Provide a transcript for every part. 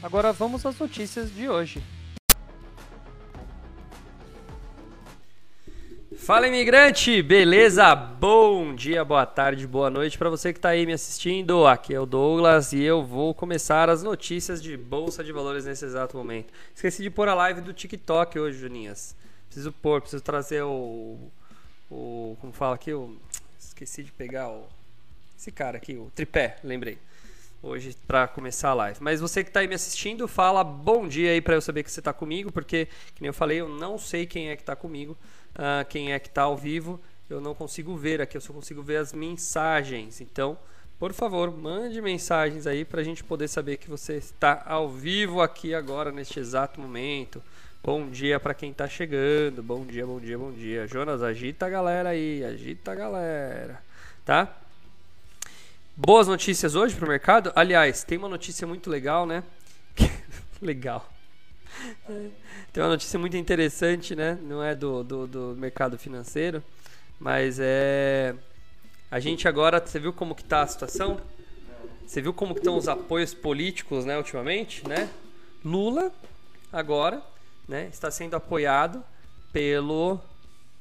Agora vamos às notícias de hoje. Fala imigrante, beleza? Bom dia, boa tarde, boa noite para você que está aí me assistindo. Aqui é o Douglas e eu vou começar as notícias de bolsa de valores nesse exato momento. Esqueci de pôr a live do TikTok hoje, Juninhas. Preciso pôr, preciso trazer o. o como fala aqui? O, esqueci de pegar o. Esse cara aqui, o tripé, lembrei. Hoje para começar a live. Mas você que está aí me assistindo, fala bom dia aí para eu saber que você está comigo, porque, que nem eu falei, eu não sei quem é que está comigo, uh, quem é que está ao vivo. Eu não consigo ver aqui, eu só consigo ver as mensagens. Então, por favor, mande mensagens aí para a gente poder saber que você está ao vivo aqui agora, neste exato momento. Bom dia para quem tá chegando. Bom dia, bom dia, bom dia. Jonas, agita a galera aí, agita a galera, tá? Boas notícias hoje pro mercado. Aliás, tem uma notícia muito legal, né? legal. Tem uma notícia muito interessante, né? Não é do, do, do mercado financeiro, mas é a gente agora, você viu como que tá a situação? Você viu como que estão os apoios políticos, né, ultimamente, né? Lula agora né, está sendo apoiado pelo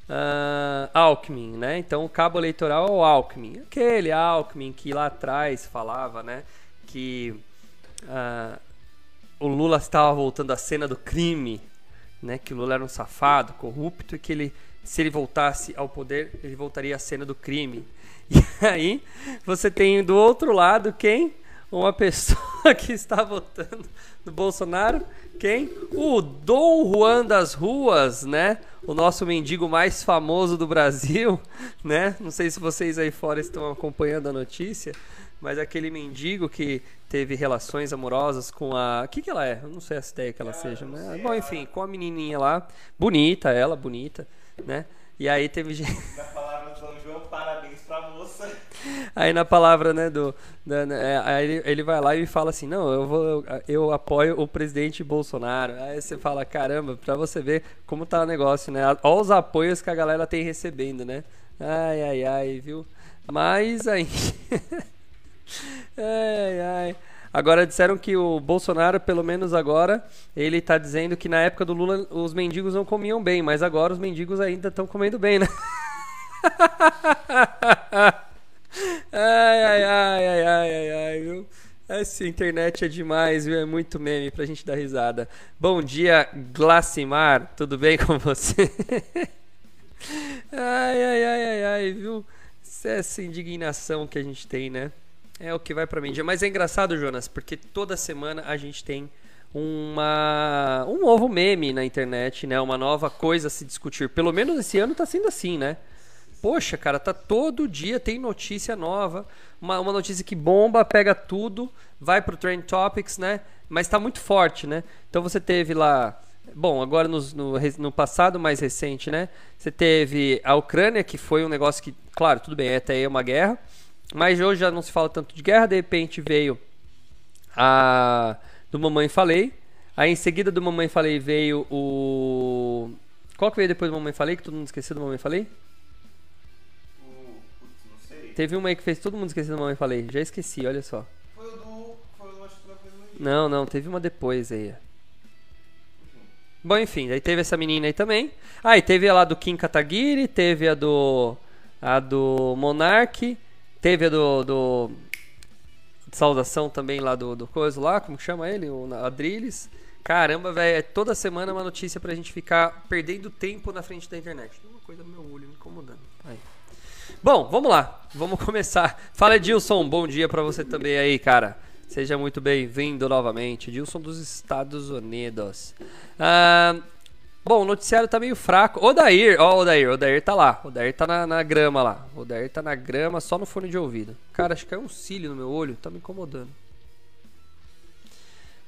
uh, Alckmin, né? Então o cabo eleitoral é o Alckmin, aquele Alckmin que lá atrás falava, né, que uh, o Lula estava voltando à cena do crime, né? Que o Lula era um safado, corrupto e que ele, se ele voltasse ao poder, ele voltaria à cena do crime. E aí você tem do outro lado quem? Uma pessoa que está votando no Bolsonaro quem? O Dom Juan das Ruas, né? O nosso mendigo mais famoso do Brasil, né? Não sei se vocês aí fora estão acompanhando a notícia, mas aquele mendigo que teve relações amorosas com a. O que, que ela é? Eu não sei a ideia que ela seja, né? Bom, enfim, com a menininha lá. Bonita, ela, bonita, né? E aí teve gente. Na palavra do São João, parabéns pra moça. Aí na palavra, né, do. Da, né, é, aí ele, vai lá e fala assim: não, eu, vou, eu, apoio o presidente Bolsonaro. Aí você fala: caramba, pra você ver como tá o negócio, né? Olha os apoios que a galera tem recebendo, né? Ai, ai, ai, viu? Mas aí. ai, ai. Agora disseram que o Bolsonaro, pelo menos agora, ele está dizendo que na época do Lula os mendigos não comiam bem, mas agora os mendigos ainda estão comendo bem, né? ai, ai, ai, ai, ai, ai, ai, viu? Essa internet é demais, viu? É muito meme pra gente dar risada. Bom dia, Glacimar, tudo bem com você? ai, ai, ai, ai, ai, viu? Essa indignação que a gente tem, né? É o que vai pra mídia. Mas é engraçado, Jonas, porque toda semana a gente tem uma um novo meme na internet, né? Uma nova coisa a se discutir. Pelo menos esse ano tá sendo assim, né? Poxa, cara, tá todo dia tem notícia nova, uma, uma notícia que bomba, pega tudo, vai pro Trend Topics, né? Mas tá muito forte, né? Então você teve lá Bom, agora no, no, no, passado mais recente, né? Você teve a Ucrânia, que foi um negócio que, claro, tudo bem, até aí é uma guerra, mas hoje já não se fala tanto de guerra, de repente veio a do Mamãe Falei. Aí em seguida do Mamãe Falei veio o. Qual que veio depois do Mamãe Falei? Que todo mundo esqueceu do Mamãe Falei? Teve uma aí que fez todo mundo esquecer do Mamãe Falei. Já esqueci, olha só. Foi o do. Foi o do. Acho que foi do. Não, não, teve uma depois aí. Bom, enfim, aí teve essa menina aí também. Ah, e teve a lá do Kim Kataguiri, teve a do. A do Monark. Teve a do, do saudação também lá do, do coisa lá, como que chama ele? O Adrilles. Caramba, velho, é toda semana uma notícia pra gente ficar perdendo tempo na frente da internet. Tem uma coisa no meu olho me incomodando. Bom, vamos lá. Vamos começar. Fala, Edilson. Bom dia pra você também aí, cara. Seja muito bem-vindo novamente. Edilson dos Estados Unidos. Ah, Bom, o noticiário tá meio fraco. Odair, ó, o Odair, o Odair tá lá. O Odair tá na, na, grama lá. O Odair tá na grama só no fone de ouvido. Cara, acho que caiu um cílio no meu olho, tá me incomodando.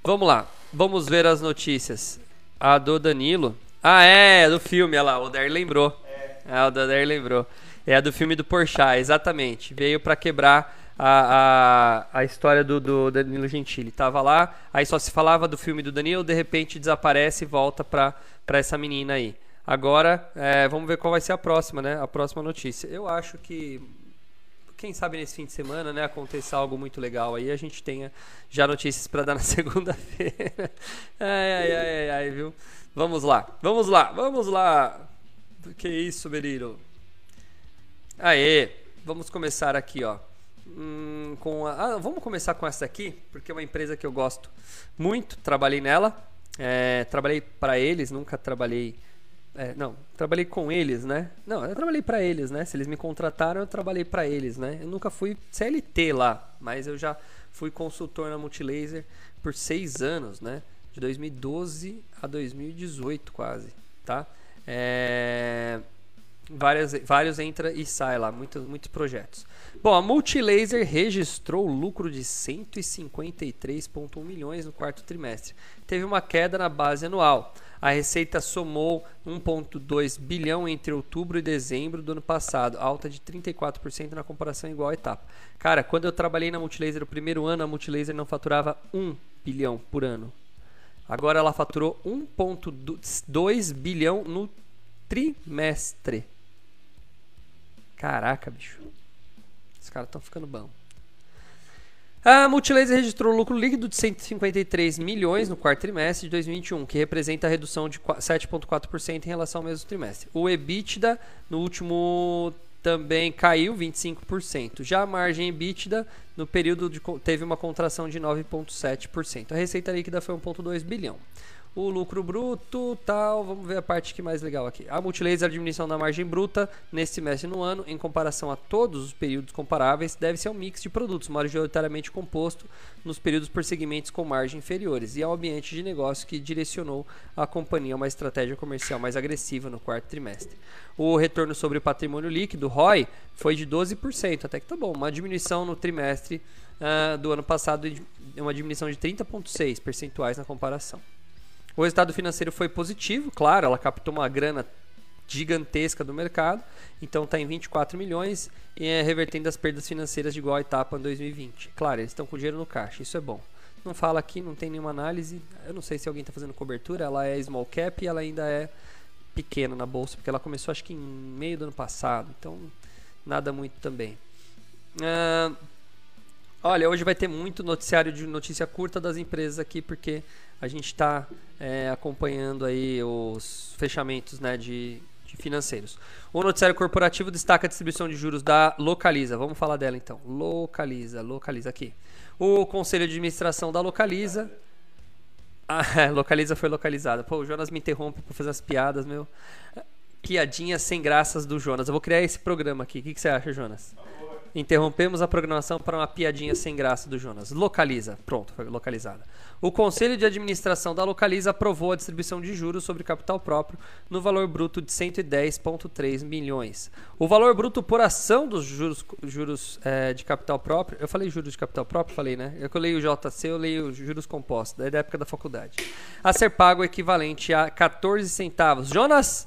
Vamos lá. Vamos ver as notícias. A do Danilo. Ah, é, do filme, olha lá, o Der lembrou. É. o Der lembrou. É a do filme do Porchat, exatamente. Veio para quebrar a, a, a história do, do Danilo Gentili. Tava lá, aí só se falava do filme do Danilo, de repente desaparece e volta pra, pra essa menina aí. Agora, é, vamos ver qual vai ser a próxima, né? A próxima notícia. Eu acho que quem sabe nesse fim de semana, né, aconteça algo muito legal aí, a gente tenha já notícias para dar na segunda-feira. ai, ai, ai, ai, ai, viu? Vamos lá, vamos lá, vamos lá. Que isso, Beriro? Aê, vamos começar aqui, ó. Hum, com a, ah, vamos começar com essa aqui, porque é uma empresa que eu gosto muito, trabalhei nela, é, trabalhei para eles, nunca trabalhei é, não, trabalhei com eles, né? Não, eu trabalhei para eles, né? Se eles me contrataram, eu trabalhei para eles, né? Eu nunca fui CLT lá, mas eu já fui consultor na Multilaser por seis anos, né? De 2012 a 2018 quase, tá? É... Várias, vários entra e sai lá, muitos, muitos projetos. Bom, a Multilaser registrou lucro de 153,1 milhões no quarto trimestre. Teve uma queda na base anual. A receita somou 1,2 bilhão entre outubro e dezembro do ano passado, alta de 34% na comparação igual à etapa. Cara, quando eu trabalhei na Multilaser o primeiro ano, a Multilaser não faturava 1 bilhão por ano. Agora ela faturou 1,2 bilhão no trimestre. Caraca, bicho. Os caras estão ficando bom. A Multilaser registrou lucro líquido de 153 milhões no quarto trimestre de 2021, que representa a redução de 7,4% em relação ao mesmo trimestre. O EBITDA no último também caiu 25%. Já a margem EBITDA no período de, teve uma contração de 9,7%. A receita líquida foi 1,2 bilhão o lucro bruto, tal. Vamos ver a parte que mais legal aqui. A Multilaser, a diminuição da margem bruta nesse semestre no ano, em comparação a todos os períodos comparáveis, deve ser um mix de produtos majoritariamente composto nos períodos por segmentos com margem inferiores e ao ambiente de negócio que direcionou a companhia a uma estratégia comercial mais agressiva no quarto trimestre. O retorno sobre o patrimônio líquido, ROI, foi de 12%, até que tá bom, uma diminuição no trimestre uh, do ano passado, uma diminuição de 30,6 percentuais na comparação. O resultado financeiro foi positivo, claro, ela captou uma grana gigantesca do mercado, então está em 24 milhões e é revertendo as perdas financeiras de igual à etapa em 2020. Claro, eles estão com dinheiro no caixa, isso é bom. Não fala aqui, não tem nenhuma análise. Eu não sei se alguém está fazendo cobertura. Ela é small cap e ela ainda é pequena na bolsa, porque ela começou acho que em meio do ano passado, então nada muito também. Uh, olha, hoje vai ter muito noticiário de notícia curta das empresas aqui, porque a gente está é, acompanhando aí os fechamentos né, de, de, financeiros. O noticiário corporativo destaca a distribuição de juros da Localiza. Vamos falar dela então. Localiza, Localiza aqui. O conselho de administração da Localiza. Ah, é, Localiza foi localizada. Pô, o Jonas me interrompe para fazer as piadas, meu. Piadinhas sem graças do Jonas. Eu vou criar esse programa aqui. O que, que você acha, Jonas? Interrompemos a programação para uma piadinha sem graça do Jonas. Localiza. Pronto, foi localizada. O Conselho de Administração da Localiza aprovou a distribuição de juros sobre capital próprio no valor bruto de 110,3 milhões. O valor bruto por ação dos juros, juros é, de capital próprio. Eu falei juros de capital próprio? Falei, né? Eu leio o JC, eu leio juros compostos, é da época da faculdade. A ser pago equivalente a 14 centavos. Jonas!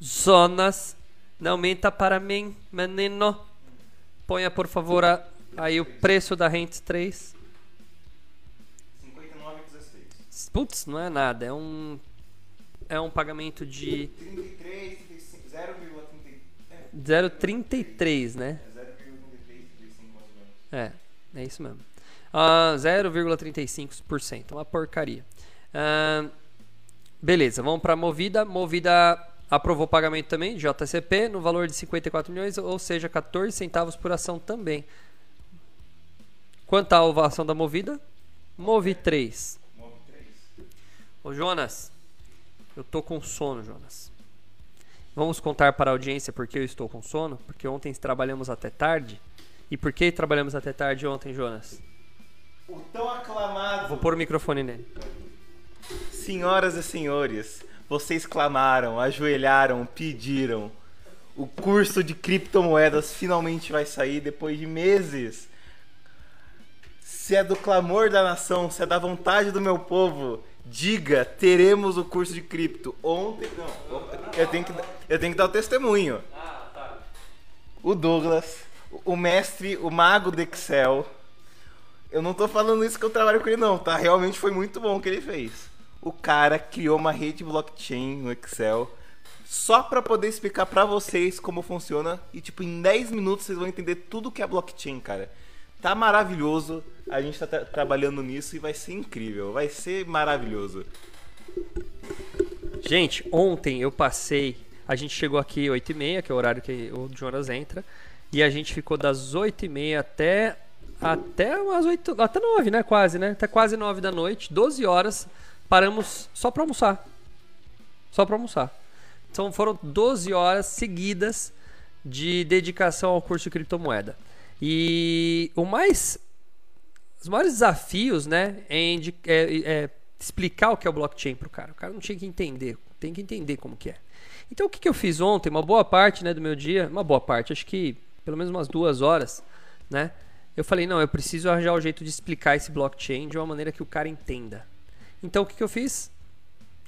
Jonas! Não menta para mim, menino. Ponha, por favor, a, aí o preço da Rents 3. Putz, não é nada. É um, é um pagamento de... 33, 0,33, né? É 0,33, 35 mais ou menos. É, é isso mesmo. Uh, 0,35%, uma porcaria. Uh, beleza, vamos para Movida. Movida aprovou o pagamento também, JCP, no valor de 54 milhões, ou seja, 14 centavos por ação também. Quanto a ação da Movida? Move 3. Move 3. Ô Jonas, eu tô com sono, Jonas. Vamos contar para a audiência por que eu estou com sono? Porque ontem trabalhamos até tarde. E por que trabalhamos até tarde ontem, Jonas? O tão aclamado. Vou pôr o microfone nele. Senhoras e senhores, vocês clamaram, ajoelharam, pediram. O curso de criptomoedas finalmente vai sair depois de meses. Se é do clamor da nação, se é da vontade do meu povo, diga, teremos o curso de cripto. Ontem, não, eu tenho que, eu tenho que dar o testemunho. O Douglas, o mestre, o mago do Excel. Eu não tô falando isso que eu trabalho com ele, não, tá? Realmente foi muito bom o que ele fez. O cara criou uma rede blockchain no Excel só para poder explicar para vocês como funciona e tipo em 10 minutos vocês vão entender tudo que é blockchain, cara. Tá maravilhoso. A gente tá tra trabalhando nisso e vai ser incrível, vai ser maravilhoso. Gente, ontem eu passei. A gente chegou aqui 8h30, que é o horário que o Jonas entra. E a gente ficou das 8h30 até. Até umas 8. Até 9, né? Quase, né? Até quase 9 da noite. 12 horas. Paramos só pra almoçar. Só pra almoçar. Então foram 12 horas seguidas de dedicação ao curso de criptomoeda. E o mais. Os maiores desafios, né? É, é- é explicar o que é o blockchain pro cara. O cara não tinha que entender. Tem que entender como que é. Então o que, que eu fiz ontem? Uma boa parte né, do meu dia, uma boa parte, acho que pelo menos umas duas horas, né? Eu falei, não, eu preciso arranjar o jeito de explicar esse blockchain de uma maneira que o cara entenda. Então o que, que eu fiz?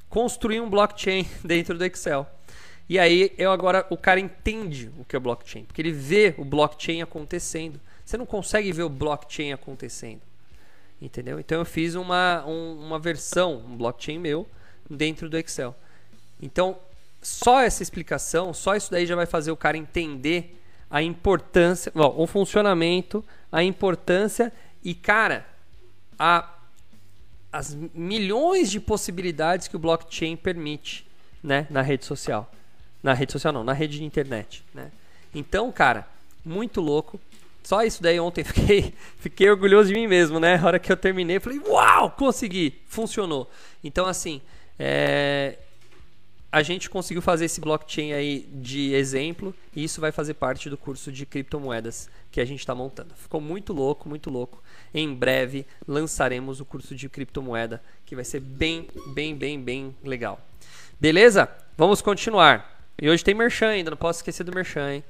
Construir um blockchain dentro do Excel. E aí eu agora o cara entende o que é blockchain, porque ele vê o blockchain acontecendo. Você não consegue ver o blockchain acontecendo. Entendeu? Então eu fiz uma, um- uma versão, um blockchain meu, dentro do Excel. Então, só essa explicação, só isso daí já vai fazer o cara entender a importância, bom, o funcionamento, a importância e, cara, a, as milhões de possibilidades que o blockchain permite né, na rede social. Na rede social não, na rede de internet. Né? Então, cara, muito louco. Só isso daí ontem fiquei, fiquei orgulhoso de mim mesmo, né? A hora que eu terminei, falei, uau, consegui, funcionou. Então, assim, é, a gente conseguiu fazer esse blockchain aí de exemplo e isso vai fazer parte do curso de criptomoedas que a gente está montando. Ficou muito louco, muito louco. Em breve lançaremos o curso de criptomoeda que vai ser bem, bem, bem, bem legal. Beleza? Vamos continuar. E hoje tem merchan ainda, não posso esquecer do merchan, hein?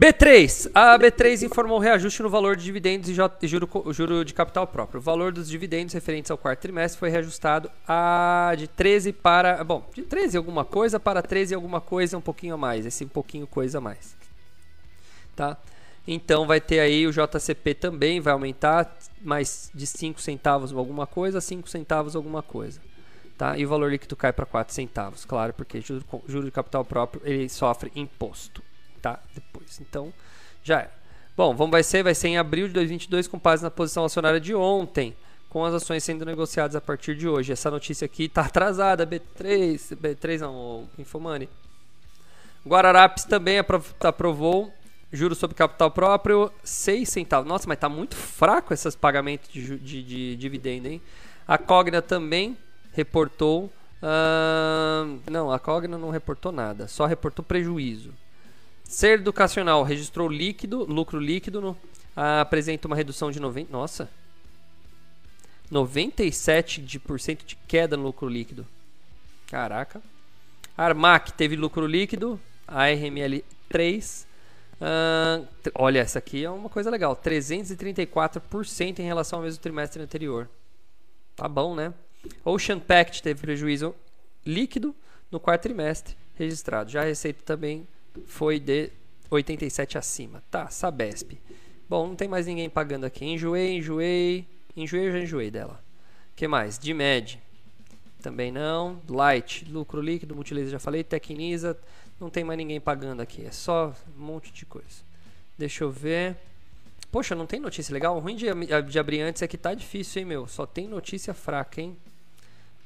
B3. A B3 informou reajuste no valor de dividendos e juro, juro de capital próprio. O valor dos dividendos referentes ao quarto trimestre foi reajustado a de 13 para. Bom, de 13 alguma coisa para 13 alguma coisa, um pouquinho a mais. Esse um pouquinho coisa a mais. Tá? Então vai ter aí o JCP também, vai aumentar mais de 5 centavos alguma coisa, 5 centavos alguma coisa. Tá? E o valor líquido cai para 4 centavos, claro, porque juro, juro de capital próprio ele sofre imposto tá? Depois. Então, já era. Bom, vamos vai ser, vai ser em abril de 2022 com base na posição acionária de ontem, com as ações sendo negociadas a partir de hoje. Essa notícia aqui tá atrasada, B3, B3 não, Infomani. Guararapes também apro- aprovou juros sobre capital próprio, 6 centavos. Nossa, mas tá muito fraco esses pagamentos de, de, de dividendo, hein? A Cogna também reportou. ahn, não, a Cogna não reportou nada, só reportou prejuízo. Ser Educacional registrou líquido, lucro líquido, no- ah, apresenta uma redução de 90, nossa, 97% de, de queda no lucro líquido. Caraca. Armac teve lucro líquido, ARML 3. ah, tr- olha, essa aqui é uma coisa legal, 334% em relação ao mesmo trimestre anterior. Tá bom, né? Ocean Pact teve prejuízo líquido no quarto trimestre registrado. Já a receita também foi de 87 acima. Tá, Sabesp. Bom, não tem mais ninguém pagando aqui. Enjoei, enjoei. Enjoei, já enjoei dela. que mais? Dimed. Também não. Light, lucro líquido, Multilaser já falei. Tecnisa, não tem mais ninguém pagando aqui. É só um monte de coisa. Deixa eu ver. Poxa, não tem notícia legal? O ruim de, de abrir antes é que tá difícil, hein, meu? Só tem notícia fraca, hein?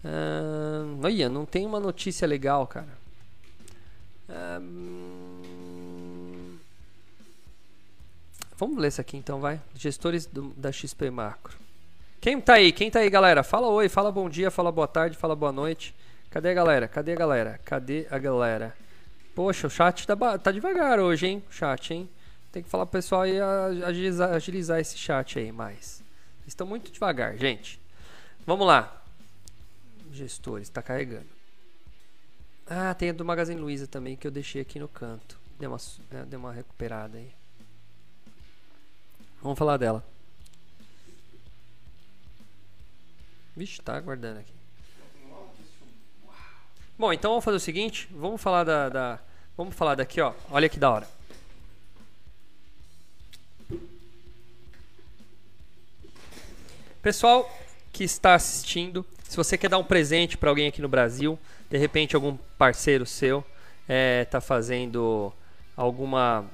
Ah, olha, não tem uma notícia legal, cara. Hum, Vamos ler isso aqui então, vai. Gestores do- da XP Macro. Quem tá aí? Quem tá aí, galera? Fala oi, fala bom dia, fala boa tarde, fala boa noite. Cadê a galera? Cadê a galera? Cadê a galera? Poxa, o chat tá, tá devagar hoje, hein? O chat, hein? Tem que falar pro pessoal a- agilizar, agilizar esse chat aí mais. Estão muito devagar, gente. Vamos lá. Gestores, tá carregando. Ah, tem a do Magazine Luiza também que eu deixei aqui no canto. Deu uma, né, deu uma recuperada aí. Vamos falar dela. Vixe, tá aguardando aqui. Bom, então vamos fazer o seguinte, vamos falar da, da vamos falar daqui, ó. Olha que da hora. Pessoal que está assistindo, se você quer dar um presente para alguém aqui no Brasil, de repente algum parceiro seu está é, fazendo alguma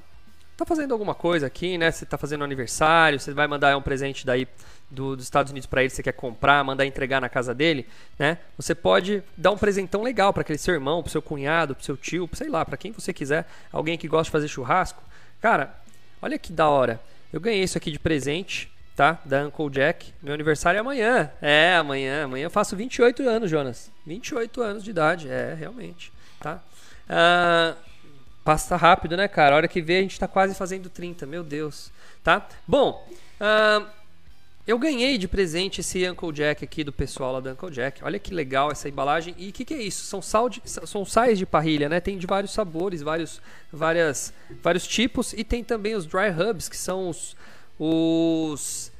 tá fazendo alguma coisa aqui, né? Você está fazendo aniversário, você vai mandar um presente daí do, dos Estados Unidos para ele, você quer comprar, mandar entregar na casa dele, né? Você pode dar um presentão legal para aquele seu irmão, para seu cunhado, para seu tio, sei lá, para quem você quiser, alguém que gosta de fazer churrasco. Cara, olha que da hora. Eu ganhei isso aqui de presente tá? Da Uncle Jack. Meu aniversário é amanhã. É, amanhã. Amanhã eu faço 28 anos, Jonas. 28 anos de idade. É, realmente. Tá? Ah, passa rápido, né, cara? A hora que vê, a gente tá quase fazendo 30. Meu Deus. Tá? Bom, ah, eu ganhei de presente esse Uncle Jack aqui do pessoal lá Uncle Jack. Olha que legal essa embalagem. E o que, que, é isso? São, sal de, são sais de parrilha, né? Tem de vários sabores, vários, várias, vários tipos. E tem também os dry hubs, que são os os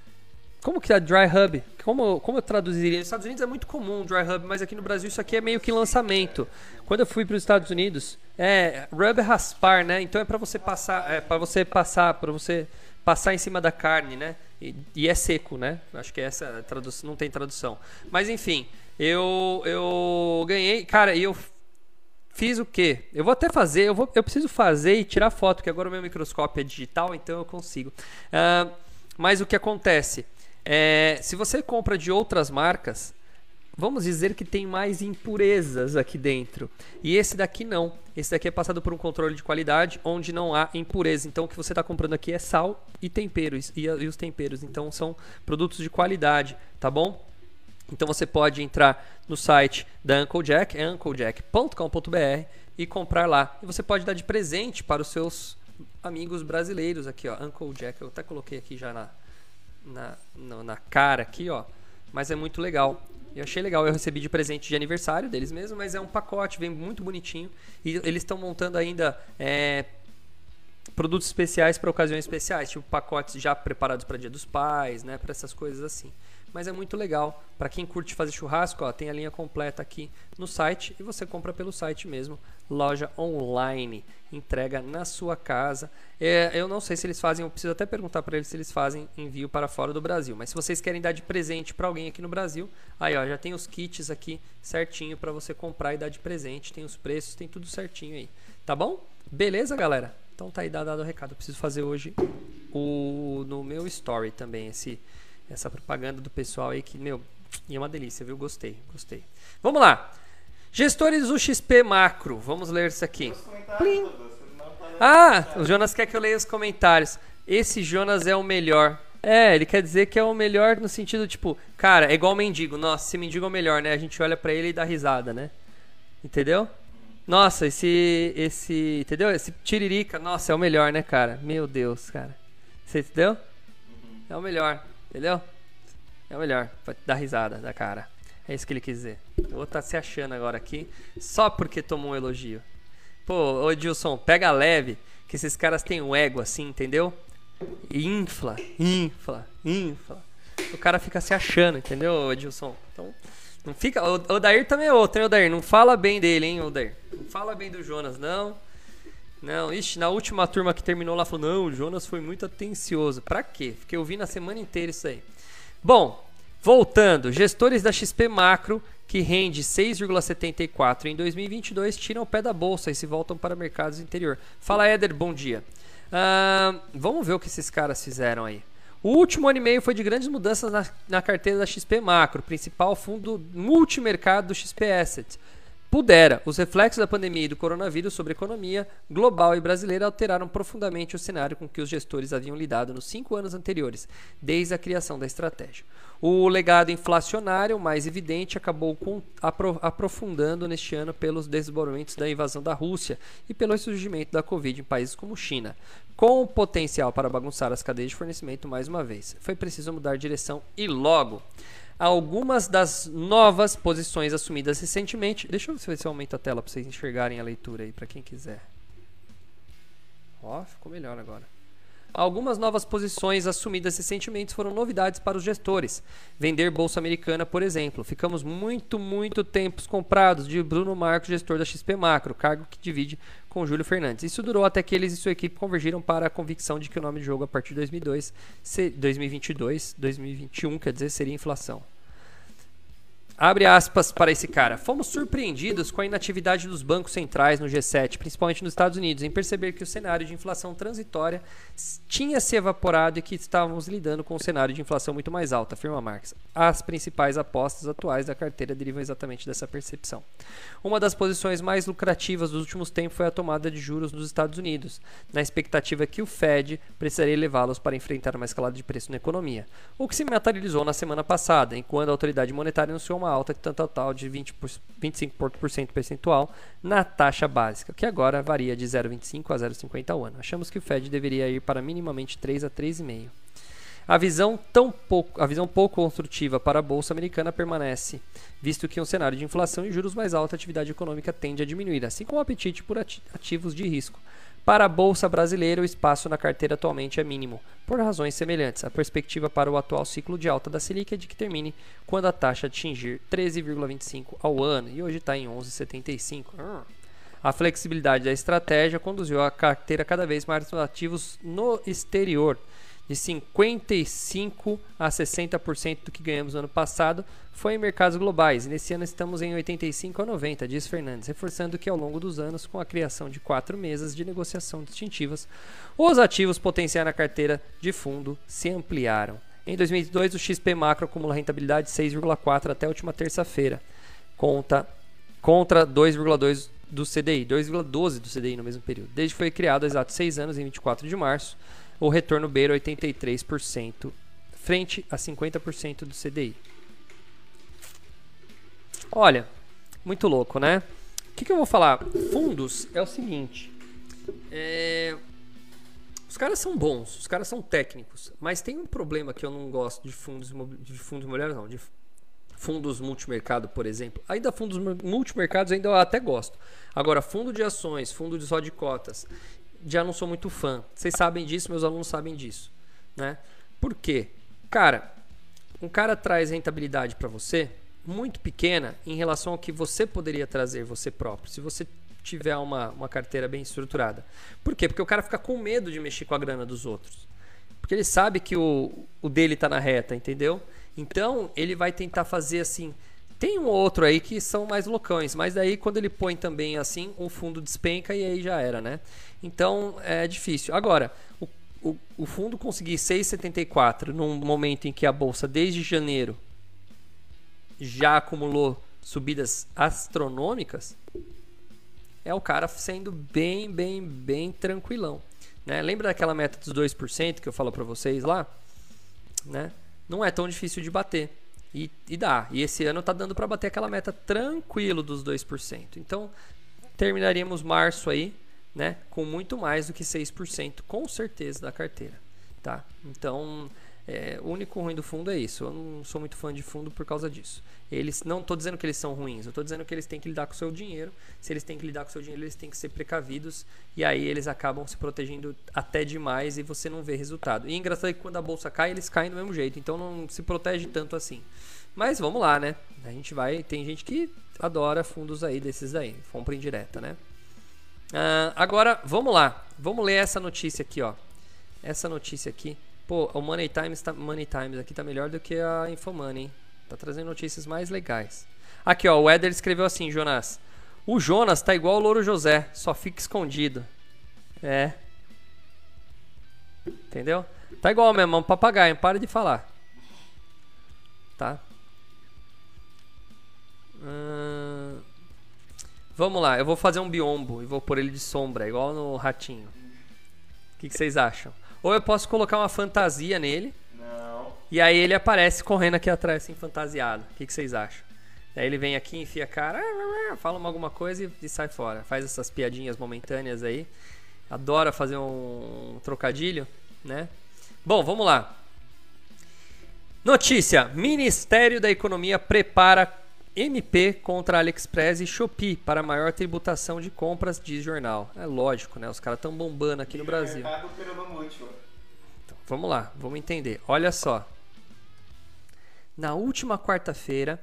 como que é dry hub? Como, como eu traduziria? Nos Estados Unidos é muito comum dry hub, mas aqui no Brasil isso aqui é meio que lançamento. Quando eu fui para os Estados Unidos, é rub é raspar, né? Então é para você passar, é para você passar, para você passar em cima da carne, né? E, e, é seco, né? Acho que essa tradução não tem tradução. Mas enfim, eu eu ganhei, cara, e eu fiz o quê? Eu vou até fazer, eu, vou, eu preciso fazer e tirar foto, que agora o meu microscópio é digital, então eu consigo. Uh, mas o que acontece? É, se você compra de outras marcas, vamos dizer que tem mais impurezas aqui dentro. E esse daqui não. Esse daqui é passado por um controle de qualidade onde não há impureza. Então o que você está comprando aqui é sal e temperos e, e os temperos. Então são produtos de qualidade, tá bom? Então você pode entrar no site da Uncle Jack, é unclejack.com.br e comprar lá. E você pode dar de presente para os seus amigos brasileiros aqui, ó. Uncle Jack, eu até coloquei aqui já na, na, na, cara aqui, ó. Mas é muito legal. Eu achei legal, eu recebi de presente de aniversário deles mesmo, mas é um pacote, vem muito bonitinho. E eles estão montando ainda é, produtos especiais para ocasiões especiais, tipo pacotes já preparados para Dia dos Pais, né, para essas coisas assim mas é muito legal. Para quem curte fazer churrasco, ó, tem a linha completa aqui no site e você compra pelo site mesmo, loja online, entrega na sua casa. É, eu não sei se eles fazem, eu preciso até perguntar para eles se eles fazem envio para fora do Brasil, mas se vocês querem dar de presente para alguém aqui no Brasil, aí ó, já tem os kits aqui certinho para você comprar e dar de presente, tem os preços, tem tudo certinho aí. Tá bom? Beleza, galera? Então tá aí dado o recado. Eu preciso fazer hoje o no meu story também esse essa propaganda do pessoal aí que, meu, é uma delícia, viu? Gostei, gostei. Vamos lá. Gestores do XP Macro. Vamos ler isso aqui. Ah, o Jonas quer que eu leia os comentários. Esse Jonas é o melhor. É, ele quer dizer que é o melhor no sentido, tipo, cara, é igual mendigo. Nossa, esse mendigo é o melhor, né? A gente olha para ele e dá risada, né? Entendeu? Nossa, esse. Esse. Entendeu? Esse tiririca, nossa, é o melhor, né, cara? Meu Deus, cara. Você entendeu? É o melhor. Entendeu? É o melhor. Vai dar risada da cara. É isso que ele quis dizer. Eu vou estar tá se achando agora aqui. Só porque tomou um elogio. Pô, ô pega leve. Que esses caras têm um ego assim, entendeu? infla, infla, infla. O cara fica se achando, entendeu, Edilson? Então, não fica. O Odair também é outro, hein, Odair? Não fala bem dele, hein, Odair? Não fala bem do Jonas, não. Não, ixi, na última turma que terminou lá falou: não, o Jonas foi muito atencioso. Pra quê? Porque eu vi na semana inteira isso aí. Bom, voltando, gestores da XP Macro que rende 6,74 em 2022 tiram o pé da bolsa e se voltam para mercados interior. Fala Éder, bom dia. Uh, vamos ver o que esses caras fizeram aí. O último ano e meio foi de grandes mudanças na, na carteira da XP Macro, principal fundo multimercado do XP Asset. Pudera, os reflexos da pandemia e do coronavírus sobre a economia global e brasileira alteraram profundamente o cenário com que os gestores haviam lidado nos cinco anos anteriores, desde a criação da estratégia. O legado inflacionário mais evidente acabou aprofundando neste ano pelos desdobramentos da invasão da Rússia e pelo surgimento da Covid em países como China, com potencial para bagunçar as cadeias de fornecimento mais uma vez. Foi preciso mudar de direção e logo algumas das novas posições assumidas recentemente. Deixa eu ver se eu aumento a tela para vocês enxergarem a leitura aí, para quem quiser. Ó, ficou melhor agora. Algumas novas posições assumidas recentemente foram novidades para os gestores. Vender Bolsa Americana, por exemplo. Ficamos muito, muito tempos comprados de Bruno Marcos, gestor da XP Macro, cargo que divide com Júlio Fernandes. Isso durou até que eles e sua equipe convergiram para a convicção de que o nome de jogo a partir de 2002, 2022, 2021, quer dizer, seria inflação. Abre aspas para esse cara. Fomos surpreendidos com a inatividade dos bancos centrais no G7, principalmente nos Estados Unidos, em perceber que o cenário de inflação transitória tinha se evaporado e que estávamos lidando com um cenário de inflação muito mais alta, afirma Marx. As principais apostas atuais da carteira derivam exatamente dessa percepção. Uma das posições mais lucrativas dos últimos tempos foi a tomada de juros nos Estados Unidos, na expectativa que o Fed precisaria levá-los para enfrentar uma escalada de preço na economia, o que se materializou na semana passada, enquanto a autoridade monetária anunciou uma uma alta de tanto total de 20 por, 25% percentual na taxa básica, que agora varia de 0,25 a 0,50 ao ano. Achamos que o Fed deveria ir para minimamente 3 a 3,5. A visão, tão pouco, a visão pouco construtiva para a Bolsa Americana permanece, visto que um cenário de inflação e juros mais altos, a atividade econômica tende a diminuir, assim como o apetite por ativos de risco. Para a Bolsa Brasileira, o espaço na carteira atualmente é mínimo, por razões semelhantes. A perspectiva para o atual ciclo de alta da Selic é de que termine quando a taxa atingir 13,25 ao ano, e hoje está em 11,75. A flexibilidade da estratégia conduziu a carteira cada vez mais ativos no exterior, de 55 a 60% do que ganhamos no ano passado foi em mercados globais. Nesse ano estamos em 85 a 90, diz Fernandes, reforçando que ao longo dos anos, com a criação de quatro mesas de negociação distintivas, os ativos potenciais na carteira de fundo se ampliaram. Em 2002, o XP Macro acumula rentabilidade de 6,4 até a última terça-feira, conta contra 2,2 do CDI, 2,12 do CDI no mesmo período. Desde que foi criado há exatos seis anos, em 24 de março, o retorno beira 83%, frente a 50% do CDI. Olha, muito louco, né? O que, que eu vou falar? Fundos é o seguinte. É... Os caras são bons, os caras são técnicos, mas tem um problema que eu não gosto de fundos de fundos imobiliários, não, de fundos multimercado, por exemplo. Ainda fundos multimercados ainda eu até gosto. Agora, fundo de ações, fundo de só de cotas já não sou muito fã. Vocês sabem disso, meus alunos sabem disso, né? Por quê? Cara, um cara traz rentabilidade para você muito pequena em relação ao que você poderia trazer você próprio, se você tiver uma, uma carteira bem estruturada. Por quê? Porque o cara fica com medo de mexer com a grana dos outros. Porque ele sabe que o, o dele está na reta, entendeu? Então, ele vai tentar fazer assim, tem um outro aí que são mais loucões, mas daí quando ele põe também assim, o fundo despenca e aí já era, né? Então é difícil. Agora, o, o, o fundo conseguir 6,74 num momento em que a bolsa desde janeiro já acumulou subidas astronômicas, é o cara sendo bem, bem, bem tranquilão. Né? Lembra daquela meta dos 2% que eu falo para vocês lá? Né? Não é tão difícil de bater. E, e dá. E esse ano está dando para bater aquela meta tranquilo dos 2%. Então, terminaríamos março aí, né, com muito mais do que 6%, com certeza, da carteira. Tá? Então, é, o único ruim do fundo é isso. Eu não sou muito fã de fundo por causa disso. Eles não estou dizendo que eles são ruins, eu estou dizendo que eles têm que lidar com o seu dinheiro. Se eles têm que lidar com o seu dinheiro, eles têm que ser precavidos e aí eles acabam se protegendo até demais e você não vê resultado. E é engraçado que quando a bolsa cai, eles caem do mesmo jeito, então não se protege tanto assim. Mas vamos lá, né? A gente vai. Tem gente que adora fundos aí desses aí, compra indireta, né? Uh, agora, vamos lá. Vamos ler essa notícia aqui, ó. Essa notícia aqui. Pô, o Money Times, tá, Money Times aqui tá melhor do que a Infomoney, hein? Tá trazendo notícias mais legais. Aqui, ó, o Eder escreveu assim, Jonas. O Jonas tá igual o Louro José, só fica escondido. É. Entendeu? Tá igual mesmo, é um papagaio, para de falar. Tá? Hum... Vamos lá, eu vou fazer um biombo e vou pôr ele de sombra, igual no ratinho. O que, que vocês acham? Ou eu posso colocar uma fantasia nele. Não. E aí ele aparece correndo aqui atrás, assim, fantasiado. O que, que vocês acham? Aí ele vem aqui, enfia a cara, fala alguma coisa e, e sai fora. Faz essas piadinhas momentâneas aí. Adora fazer um trocadilho, né? Bom, vamos lá. Notícia: Ministério da Economia prepara MP contra AliExpress e Shopee para maior tributação de compras, diz jornal. É lógico, né? Os caras estão bombando aqui no Brasil. vamos lá, vamos entender. Olha só. Na última quarta-feira,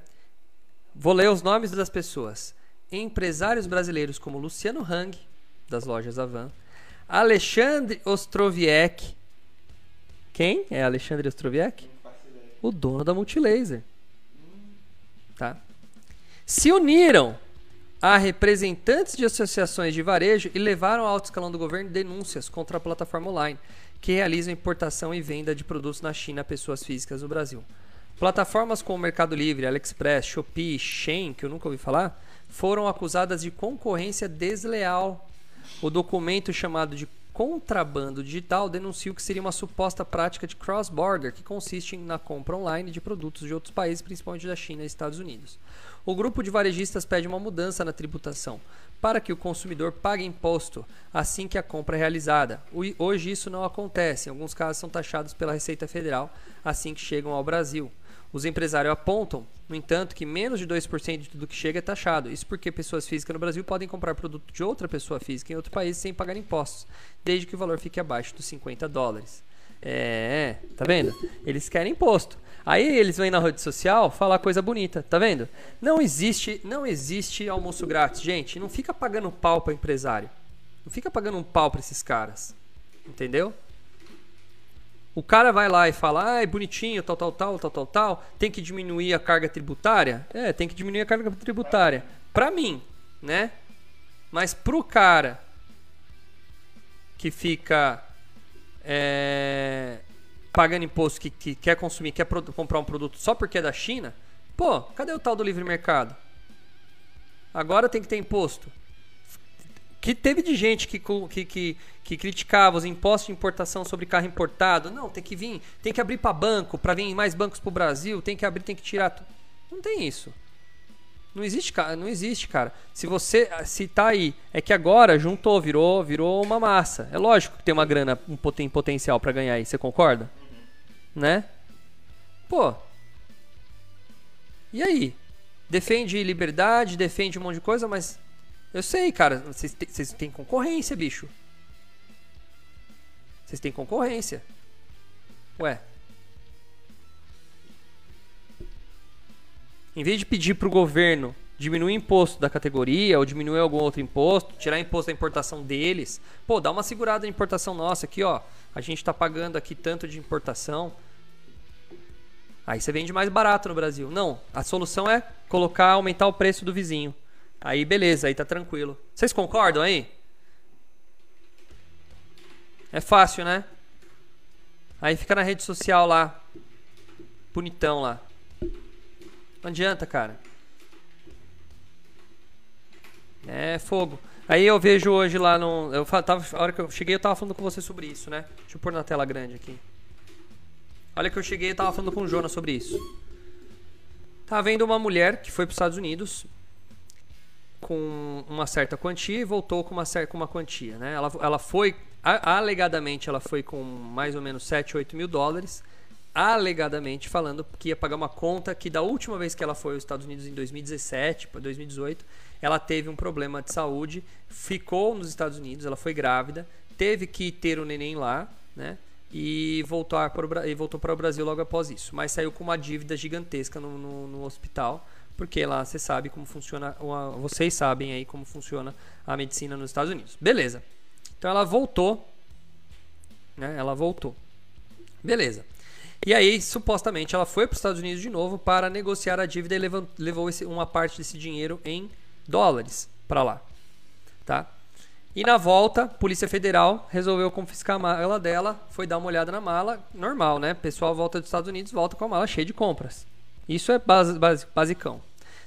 vou ler os nomes das pessoas. Empresários brasileiros como Luciano Hang, das lojas Avan, Alexandre Ostroviec. Quem é Alexandre Ostroviec? O dono da Multilaser. Tá? Se uniram a representantes de associações de varejo e levaram ao alto escalão do governo denúncias contra a plataforma online que realiza importação e venda de produtos na China a pessoas físicas no Brasil. Plataformas como Mercado Livre, AliExpress, Shopee, Shein, que eu nunca ouvi falar, foram acusadas de concorrência desleal. O documento chamado de contrabando digital denuncia o que seria uma suposta prática de cross-border, que consiste na compra online de produtos de outros países, principalmente da China e Estados Unidos. O grupo de varejistas pede uma mudança na tributação, para que o consumidor pague imposto assim que a compra é realizada. Hoje isso não acontece, em alguns casos são taxados pela Receita Federal assim que chegam ao Brasil. Os empresários apontam, no entanto, que menos de 2% de tudo que chega é taxado. Isso porque pessoas físicas no Brasil podem comprar produto de outra pessoa física em outro país sem pagar impostos, desde que o valor fique abaixo dos 50 dólares. É, tá vendo? Eles querem imposto. Aí eles vêm na rede social falar coisa bonita, tá vendo? Não existe, não existe almoço grátis, gente. Não fica pagando pau para empresário. Não fica pagando um pau para esses caras. Entendeu? O cara vai lá e fala, ah, é bonitinho, tal, tal, tal, tal, tal, tal, tem que diminuir a carga tributária? É, tem que diminuir a carga tributária. Pra mim, né? Mas pro cara que fica é, pagando imposto, que, que quer consumir, quer comprar um produto só porque é da China, pô, cadê o tal do livre mercado? Agora tem que ter imposto que teve de gente que, que, que, que, criticava os impostos de importação sobre carro importado. Não, tem que vir, tem que abrir para banco, para vir mais bancos para o Brasil, tem que abrir, tem que tirar. Não tem isso. Não existe, não existe, cara. Se você se tá aí, é que agora juntou, virou, virou uma massa. É lógico que tem uma grana, um poten, potencial para ganhar aí, você concorda? Uhum. Né? Pô. E aí? Defende liberdade, defende um monte de coisa, mas eu sei, cara. Vocês têm concorrência, bicho. Vocês têm concorrência. Ué. Em vez de pedir pro governo diminuir o imposto da categoria ou diminuir algum outro imposto, tirar imposto da importação deles, pô, dá uma segurada na importação nossa aqui, ó. A gente tá pagando aqui tanto de importação. Aí você vende mais barato no Brasil. Não, a solução é colocar, aumentar o preço do vizinho. Aí beleza, aí tá tranquilo. Vocês concordam aí? É fácil, né? Aí fica na rede social lá. Bonitão lá. Não adianta, cara. É fogo. Aí eu vejo hoje lá no. Eu tava, a hora que eu cheguei, eu tava falando com você sobre isso, né? Deixa eu pôr na tela grande aqui. Olha que eu cheguei e tava falando com o Jonas sobre isso. Tava vendo uma mulher que foi para os Estados Unidos com uma certa quantia e voltou com uma certa com uma quantia, né? Ela, ela foi alegadamente ela foi com mais ou menos 7, 8 mil dólares, alegadamente falando que ia pagar uma conta que da última vez que ela foi aos Estados Unidos em 2017 para 2018, ela teve um problema de saúde, ficou nos Estados Unidos, ela foi grávida, teve que ter o neném lá, né? E, voltar para o, e voltou para o Brasil logo após isso. Mas saiu com uma dívida gigantesca no, no, no hospital porque lá você sabe como funciona, vocês sabem aí como funciona a medicina nos Estados Unidos. Beleza. Então ela voltou, né? Ela voltou. Beleza. E aí, supostamente, ela foi para os Estados Unidos de novo para negociar a dívida e levou, levou esse, uma parte desse dinheiro em dólares para lá, tá? E na volta, Polícia Federal resolveu confiscar a mala dela, foi dar uma olhada na mala, normal, né? Pessoal volta dos Estados Unidos, volta com a mala cheia de compras. Isso é base, base, basicão.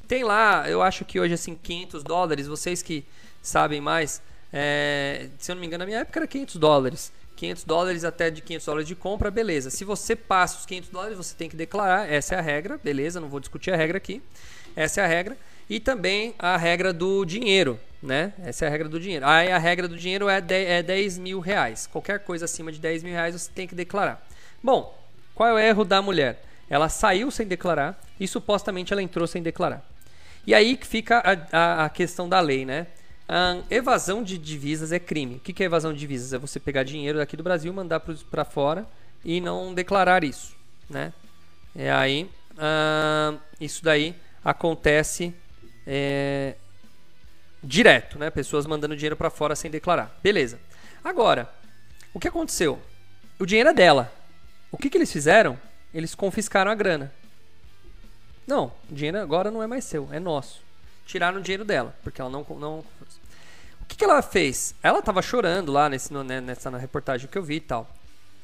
Tem lá, eu acho que hoje assim 500 dólares, vocês que sabem mais, é, se eu não me engano na minha época era 500 dólares. 500 dólares até de 500 dólares de compra, beleza. Se você passa os 500 dólares, você tem que declarar, essa é a regra, beleza, não vou discutir a regra aqui. Essa é a regra. E também a regra do dinheiro, né? Essa é a regra do dinheiro. Aí a regra do dinheiro é 10, é 10 mil reais. Qualquer coisa acima de 10 mil reais você tem que declarar. Bom, qual é o erro da mulher? Ela saiu sem declarar e supostamente ela entrou sem declarar. E aí que fica a, a, a questão da lei, né? A evasão de divisas é crime. O que é evasão de divisas? É você pegar dinheiro daqui do Brasil, mandar para fora e não declarar isso, né? E aí, uh, isso daí acontece é, direto, né? Pessoas mandando dinheiro para fora sem declarar. Beleza. Agora, o que aconteceu? O dinheiro é dela. O que, que eles fizeram? Eles confiscaram a grana. Não, o dinheiro agora não é mais seu, é nosso. Tiraram o dinheiro dela, porque ela não. não... O que, que ela fez? Ela tava chorando lá nesse, né, nessa reportagem que eu vi e tal.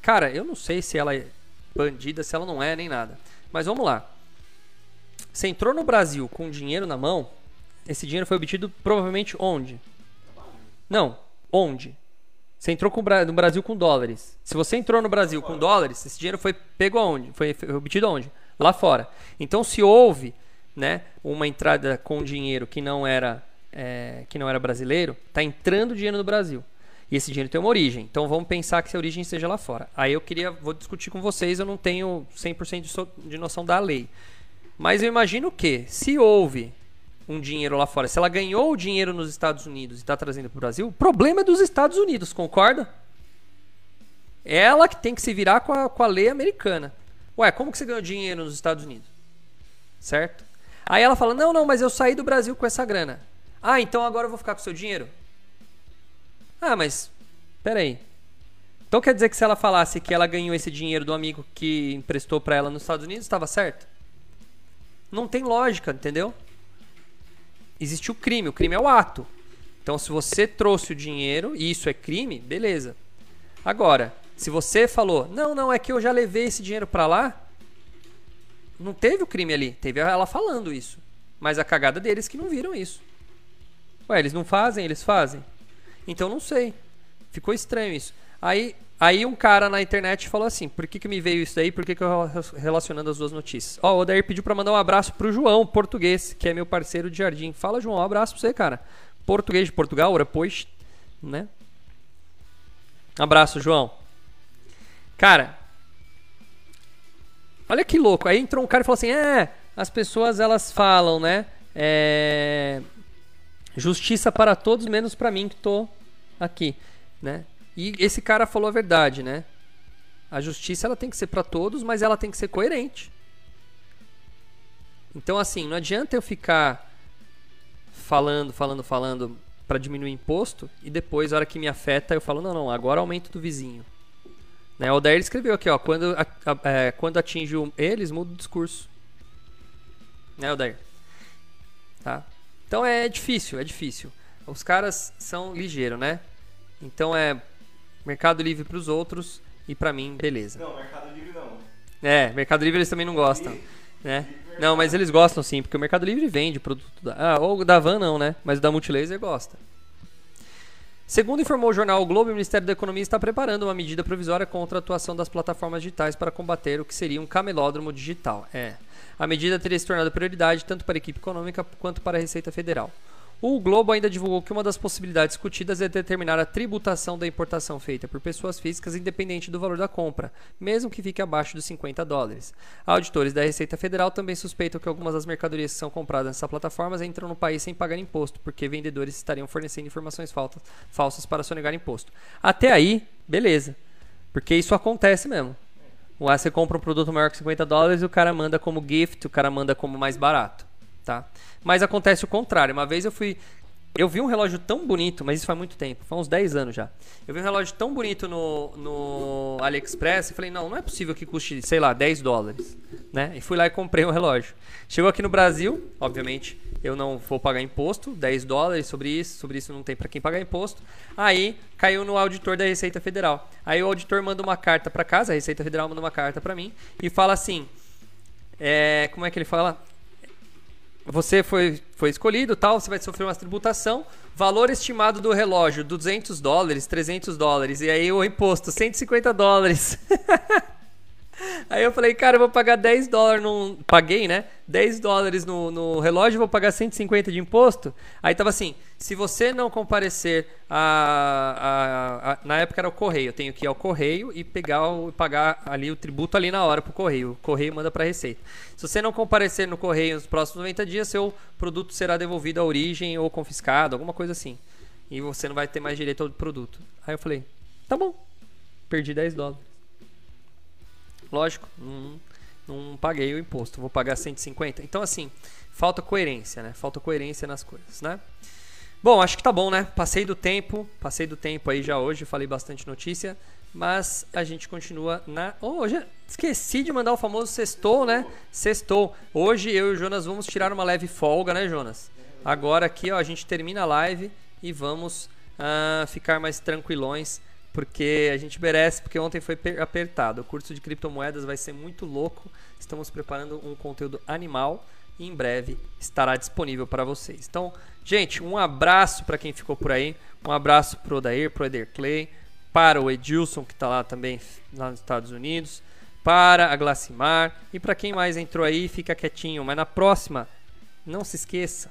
Cara, eu não sei se ela é bandida, se ela não é, nem nada. Mas vamos lá. Você entrou no Brasil com dinheiro na mão, esse dinheiro foi obtido provavelmente onde? Não, onde? Você entrou no Brasil com dólares. Se você entrou no Brasil com dólares, esse dinheiro foi pego aonde? Foi obtido aonde? Lá fora. Então, se houve né, uma entrada com dinheiro que não era, é, que não era brasileiro, está entrando dinheiro no Brasil. E esse dinheiro tem uma origem. Então vamos pensar que essa origem seja lá fora. Aí eu queria, vou discutir com vocês, eu não tenho 100% de, so, de noção da lei. Mas eu imagino que, se houve um dinheiro lá fora, se ela ganhou o dinheiro nos Estados Unidos e está trazendo para o Brasil, o problema é dos Estados Unidos, concorda? Ela que tem que se virar com a, com a lei americana. Ué, como que você ganhou dinheiro nos Estados Unidos? Certo? Aí ela fala: Não, não, mas eu saí do Brasil com essa grana. Ah, então agora eu vou ficar com o seu dinheiro? Ah, mas. Peraí. Então quer dizer que se ela falasse que ela ganhou esse dinheiro do amigo que emprestou para ela nos Estados Unidos, estava certo? Não tem lógica, entendeu? Existe o crime. O crime é o ato. Então, se você trouxe o dinheiro e isso é crime, beleza. Agora, se você falou, não, não, é que eu já levei esse dinheiro para lá, não teve o crime ali. Teve ela falando isso. Mas a cagada deles que não viram isso. Ué, eles não fazem, eles fazem. Então não sei. Ficou estranho isso. Aí Aí um cara na internet falou assim: por que, que me veio isso daí? Por que, que eu relacionando as duas notícias? Ó, o Odair pediu para mandar um abraço pro João, português, que é meu parceiro de jardim. Fala, João, um abraço pra você, cara. Português de Portugal, ora, pois, né? Abraço, João. Cara, olha que louco. Aí entrou um cara e falou assim: é, as pessoas elas falam, né? É, justiça para todos, menos para mim que tô aqui, né? E esse cara falou a verdade, né? A justiça ela tem que ser para todos, mas ela tem que ser coerente. Então assim, não adianta eu ficar falando, falando, falando para diminuir imposto e depois, a hora que me afeta, eu falo, não, não, agora aumento do vizinho. Né? O Odair escreveu aqui, ó, quando, a, a, é, quando atinge eles, muda o discurso. Né, Odair? Tá? Então é difícil, é difícil. Os caras são ligeiros, né? Então é Mercado Livre para os outros e para mim, beleza. Não, Mercado Livre não. É, Mercado Livre eles também não gostam, né? Não, mas eles gostam sim, porque o Mercado Livre vende produto da... Ah, ou da Van não, né? Mas o da Multilaser gosta. Segundo informou o jornal o Globo, o Ministério da Economia está preparando uma medida provisória contra a atuação das plataformas digitais para combater o que seria um camelódromo digital. É. A medida teria se tornado prioridade tanto para a equipe econômica quanto para a Receita Federal. O Globo ainda divulgou que uma das possibilidades discutidas é determinar a tributação da importação feita por pessoas físicas independente do valor da compra, mesmo que fique abaixo dos 50 dólares. Auditores da Receita Federal também suspeitam que algumas das mercadorias que são compradas nessas plataformas entram no país sem pagar imposto, porque vendedores estariam fornecendo informações falsas para sonegar imposto. Até aí, beleza. Porque isso acontece mesmo. Você compra um produto maior que 50 dólares e o cara manda como gift, o cara manda como mais barato tá? Mas acontece o contrário. Uma vez eu fui eu vi um relógio tão bonito, mas isso faz muito tempo, faz uns 10 anos já. Eu vi um relógio tão bonito no, no AliExpress e falei, não, não é possível que custe, sei lá, 10 dólares. Né? E fui lá e comprei um relógio. Chegou aqui no Brasil, obviamente, eu não vou pagar imposto, 10 dólares sobre isso, sobre isso não tem para quem pagar imposto. Aí caiu no auditor da Receita Federal. Aí o auditor manda uma carta para casa, a Receita Federal manda uma carta para mim e fala assim: é, como é que ele fala? Você foi, foi escolhido, tal, você vai sofrer uma tributação, valor estimado do relógio 200 dólares, 300 dólares e aí o imposto 150 dólares. Aí eu falei, cara, eu vou pagar 10 dólares no. Paguei, né? 10 dólares no, no relógio, vou pagar 150 de imposto. Aí tava assim: se você não comparecer a, a, a, Na época era o correio, eu tenho que ir ao correio e pegar o, pagar ali o tributo ali na hora pro correio. O correio manda pra receita. Se você não comparecer no correio nos próximos 90 dias, seu produto será devolvido à origem ou confiscado, alguma coisa assim. E você não vai ter mais direito ao produto. Aí eu falei, tá bom. Perdi 10 dólares. Lógico, não, não paguei o imposto, vou pagar 150. Então, assim, falta coerência, né? Falta coerência nas coisas, né? Bom, acho que tá bom, né? Passei do tempo, passei do tempo aí já hoje, falei bastante notícia, mas a gente continua na. Oh, hoje esqueci de mandar o famoso sextou, né? Sextou. Hoje eu e o Jonas vamos tirar uma leve folga, né, Jonas? Agora aqui, ó, a gente termina a live e vamos uh, ficar mais tranquilões, porque a gente merece, porque ontem foi apertado. O curso de criptomoedas vai ser muito louco. Estamos preparando um conteúdo animal e em breve estará disponível para vocês. Então, gente, um abraço para quem ficou por aí, um abraço pro Odair, pro Eder Clay, para o Edilson que está lá também lá nos Estados Unidos, para a Glacimar e para quem mais entrou aí, fica quietinho, mas na próxima não se esqueça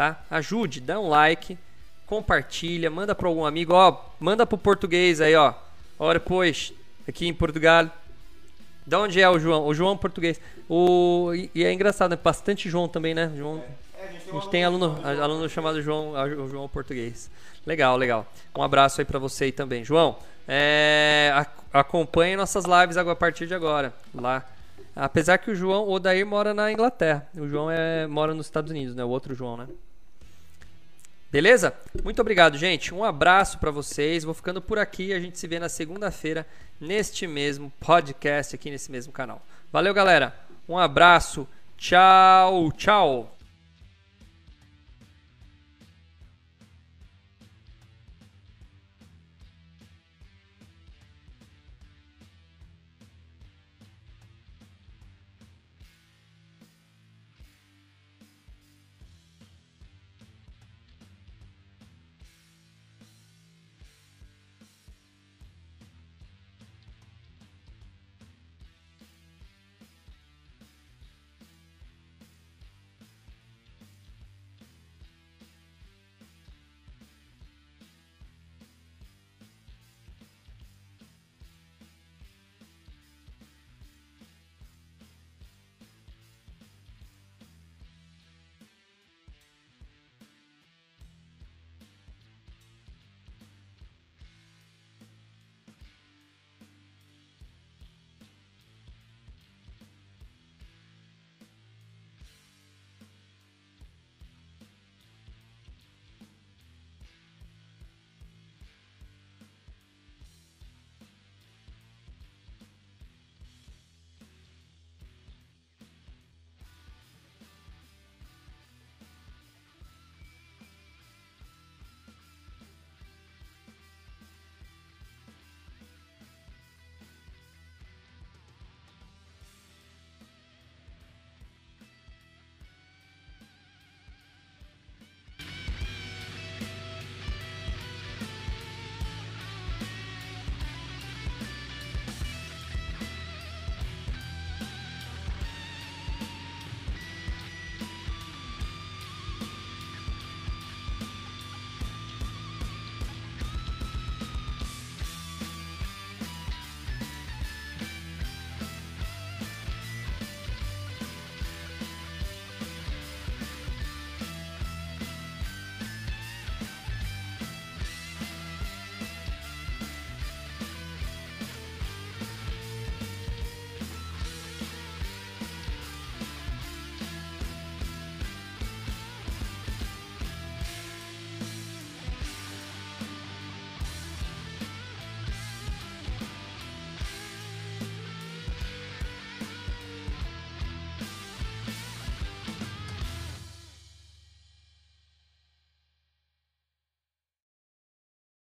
tá? Ajude, dá um like, compartilha, manda para algum amigo, ó, manda pro português aí, ó. Ora, pois, aqui em Portugal. De onde é o João? O João português. O e é engraçado, né? Bastante João também, né? João. É, a gente tem, a gente tem aluno, aluno chamado João, o João português. Legal, legal. Um abraço aí para você aí também, João. É, acompanhe nossas lives a partir de agora, lá Apesar que o João, o Odair mora na Inglaterra. O João é, mora nos Estados Unidos, né? O outro João, né? Beleza? Muito obrigado, gente. Um abraço para vocês. Vou ficando por aqui. A gente se vê na segunda-feira neste mesmo podcast aqui nesse mesmo canal. Valeu, galera. Um abraço. Tchau, tchau.